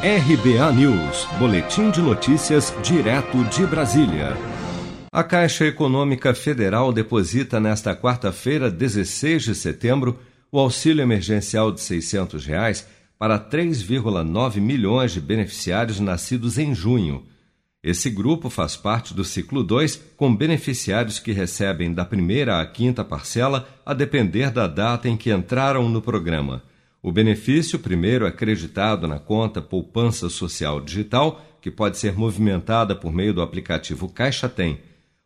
RBA News, Boletim de Notícias, direto de Brasília. A Caixa Econômica Federal deposita nesta quarta-feira, 16 de setembro, o auxílio emergencial de 600 reais para 3,9 milhões de beneficiários nascidos em junho. Esse grupo faz parte do ciclo 2, com beneficiários que recebem da primeira à quinta parcela, a depender da data em que entraram no programa. O benefício primeiro é acreditado na conta Poupança Social Digital, que pode ser movimentada por meio do aplicativo Caixa Tem.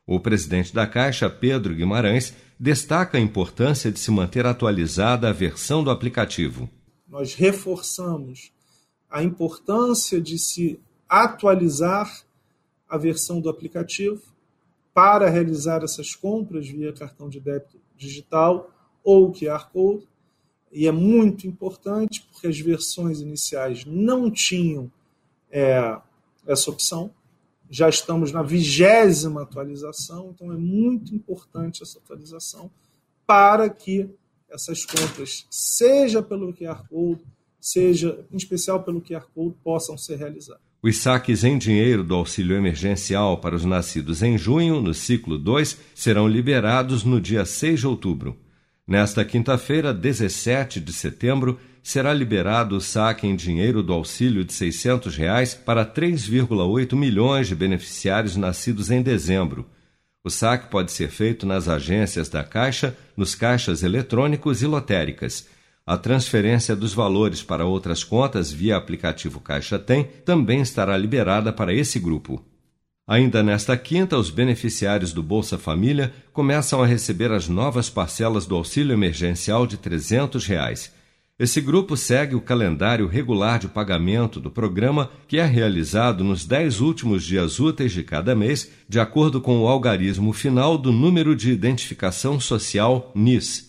O presidente da Caixa, Pedro Guimarães, destaca a importância de se manter atualizada a versão do aplicativo. Nós reforçamos a importância de se atualizar a versão do aplicativo para realizar essas compras via cartão de débito digital ou QR Code e é muito importante porque as versões iniciais não tinham é, essa opção. Já estamos na vigésima atualização, então é muito importante essa atualização para que essas compras, seja pelo QR Code, seja em especial pelo QR Code, possam ser realizadas. Os saques em dinheiro do auxílio emergencial para os nascidos em junho, no ciclo 2, serão liberados no dia 6 de outubro. Nesta quinta-feira, 17 de setembro, será liberado o saque em dinheiro do auxílio de 600 reais para 3,8 milhões de beneficiários nascidos em dezembro. O saque pode ser feito nas agências da Caixa, nos caixas eletrônicos e lotéricas. A transferência dos valores para outras contas via aplicativo Caixa Tem também estará liberada para esse grupo. Ainda nesta quinta, os beneficiários do Bolsa Família começam a receber as novas parcelas do auxílio emergencial de 300 reais. Esse grupo segue o calendário regular de pagamento do programa, que é realizado nos dez últimos dias úteis de cada mês, de acordo com o algarismo final do número de identificação social NIS.